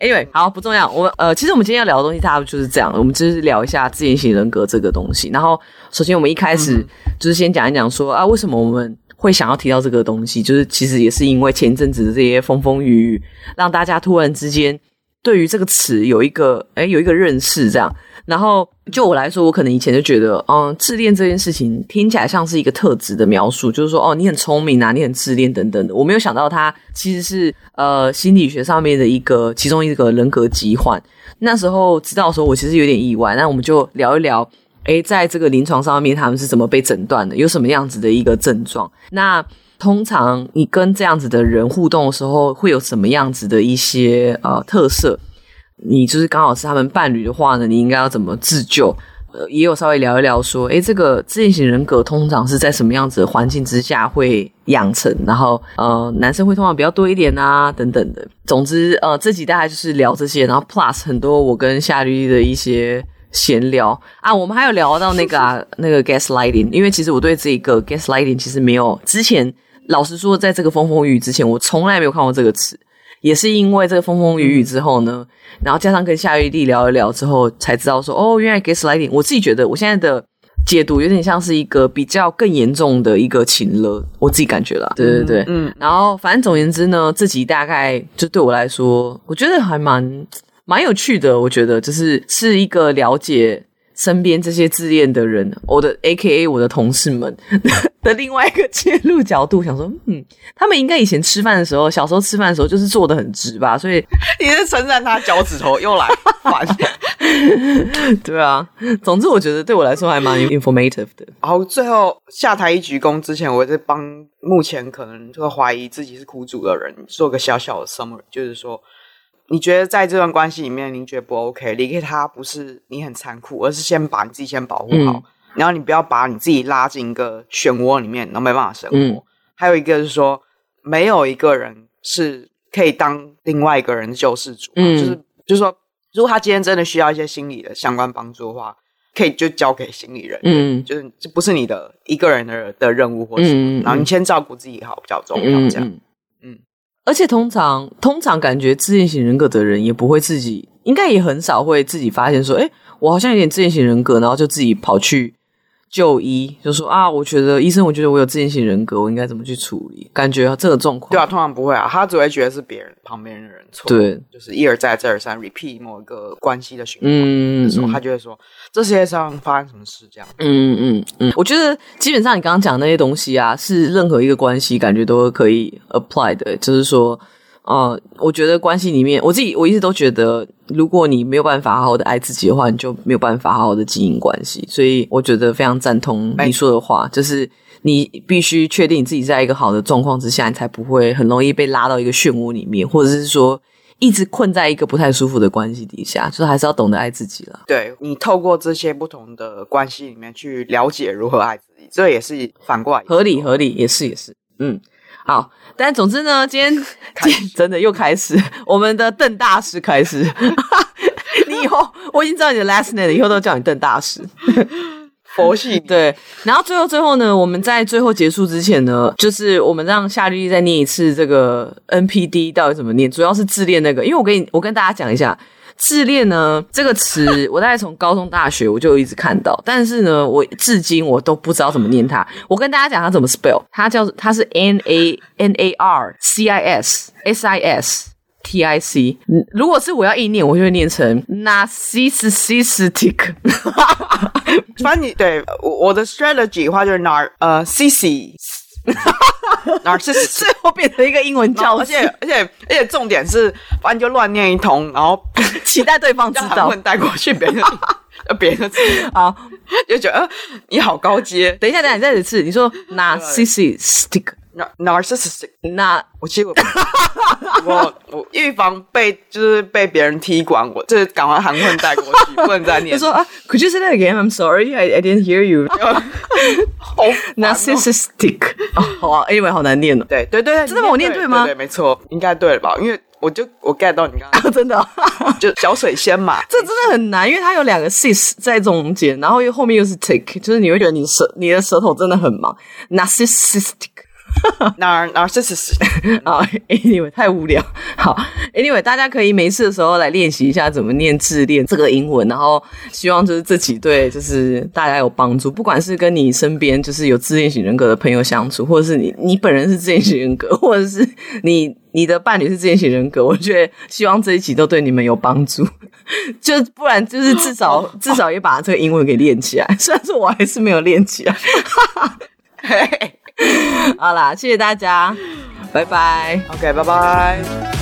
Anyway，好，不重要。我们呃，其实我们今天要聊的东西，大概就是这样。我们就是聊一下自恋型人格这个东西。然后，首先我们一开始就是先讲一讲说啊，为什么我们。会想要提到这个东西，就是其实也是因为前一阵子的这些风风雨雨，让大家突然之间对于这个词有一个诶有一个认识，这样。然后就我来说，我可能以前就觉得，嗯，自恋这件事情听起来像是一个特质的描述，就是说，哦，你很聪明啊，你很自恋等等的。我没有想到它其实是呃心理学上面的一个其中一个人格疾患。那时候知道的时候，我其实有点意外。那我们就聊一聊。诶，在这个临床上面，他们是怎么被诊断的？有什么样子的一个症状？那通常你跟这样子的人互动的时候，会有什么样子的一些呃特色？你就是刚好是他们伴侣的话呢，你应该要怎么自救？呃，也有稍微聊一聊说，诶，这个自恋型人格通常是在什么样子的环境之下会养成？然后呃，男生会通常比较多一点啊，等等的。总之，呃，这集大概就是聊这些，然后 plus 很多我跟夏绿的一些。闲聊。啊，我们还有聊到那个啊，那个 gaslighting，因为其实我对这个 gaslighting 其实没有之前，老实说，在这个风风雨雨之前，我从来没有看过这个词，也是因为这个风风雨雨之后呢，然后加上跟夏绿蒂聊一聊之后，才知道说哦，原来 gaslighting，我自己觉得我现在的解读有点像是一个比较更严重的一个情了，我自己感觉了，对对对，嗯，然后反正总言之呢，自己大概就对我来说，我觉得还蛮。蛮有趣的，我觉得就是是一个了解身边这些自恋的人，我的 AKA 我的同事们 的另外一个切入角度，想说，嗯，他们应该以前吃饭的时候，小时候吃饭的时候就是坐的很直吧，所以 你是称赞他脚趾头又来 对啊，总之我觉得对我来说还蛮 informative 的。然后最后下台一鞠躬之前，我在帮目前可能就会怀疑自己是苦主的人做个小小的 summary，就是说。你觉得在这段关系里面，你觉得不 OK？离开他不是你很残酷，而是先把你自己先保护好，嗯、然后你不要把你自己拉进一个漩涡里面，然后没办法生活。嗯、还有一个是说，没有一个人是可以当另外一个人的救世主，嗯、就是就是说，如果他今天真的需要一些心理的相关帮助的话，可以就交给心理人，嗯，就是这不是你的一个人的的任务或什么，嗯、然后你先照顾自己好比较重要，这样。嗯而且通常，通常感觉自恋型人格的人也不会自己，应该也很少会自己发现说，诶，我好像有点自恋型人格，然后就自己跑去。就医就说啊，我觉得医生，我觉得我有自恋型人格，我应该怎么去处理？感觉这个状况，对啊，通常不会啊，他只会觉得是别人旁边的人错，对，就是一而再再而三 repeat 某一个关系的循环，嗯，时候他就会说这世界上发生什么事这样，嗯嗯嗯，我觉得基本上你刚刚讲的那些东西啊，是任何一个关系感觉都可以 apply 的，就是说。呃，我觉得关系里面，我自己我一直都觉得，如果你没有办法好好的爱自己的话，你就没有办法好好的经营关系。所以我觉得非常赞同你说的话，就是你必须确定你自己在一个好的状况之下，你才不会很容易被拉到一个漩涡里面，或者是说一直困在一个不太舒服的关系底下。就是还是要懂得爱自己了。对，你透过这些不同的关系里面去了解如何爱自己，这也是反过来合理合理，也是也是，嗯。好，但总之呢，今天，真的又开始我们的邓大师开始。你以后我已经知道你的 last name 了，以后都叫你邓大师。佛系对，然后最后最后呢，我们在最后结束之前呢，就是我们让夏绿蒂再念一次这个 NPD 到底怎么念，主要是自恋那个，因为我跟你我跟大家讲一下，自恋呢这个词，我大概从高中大学我就一直看到，但是呢，我至今我都不知道怎么念它。我跟大家讲它怎么 spell，它叫它是 N A N A R C I S S I S。T I C，如果是我要意念，我就会念成 narcissistic。反正你对我我的 strategy 的话就是 nar 呃 C C，narcissist 最后变成一个英文教，而且而且而且重点是，反正就乱念一通，然后期待对方知道，带过去别人，别人啊就觉得、呃、你好高阶。等一下，等一下，再一次，你说 narcissistic。那 narcissistic，那 我其实我我 我预防被就是被别人踢馆，我就是赶快含混带过去，不能再念。他说啊，Could you say that again? I'm sorry, I I didn't hear you. 好 narcissistic，好啊，Anyway，好难念哦。对对对，真的吗？我念对吗？对，没错，应该对了吧？因为我就我 get 到你刚刚真的就小水仙嘛，这真的很难，因为它有两个 sis 在中间，然后又后面又是 tick，就是你会觉得你舌你的舌头真的很忙，narcissistic。哪哪是是是啊，Anyway 太无聊。好，Anyway 大家可以没事的时候来练习一下怎么念自恋这个英文，然后希望就是这几对就是大家有帮助。不管是跟你身边就是有自恋型人格的朋友相处，或者是你 你本人是自恋型人格，或者是你你的伴侣是自恋型人格，我觉得希望这一集都对你们有帮助。就不然就是至少至少也把这个英文给练起来。虽然说我还是没有练起来。好啦，谢谢大家，拜拜。OK，拜拜。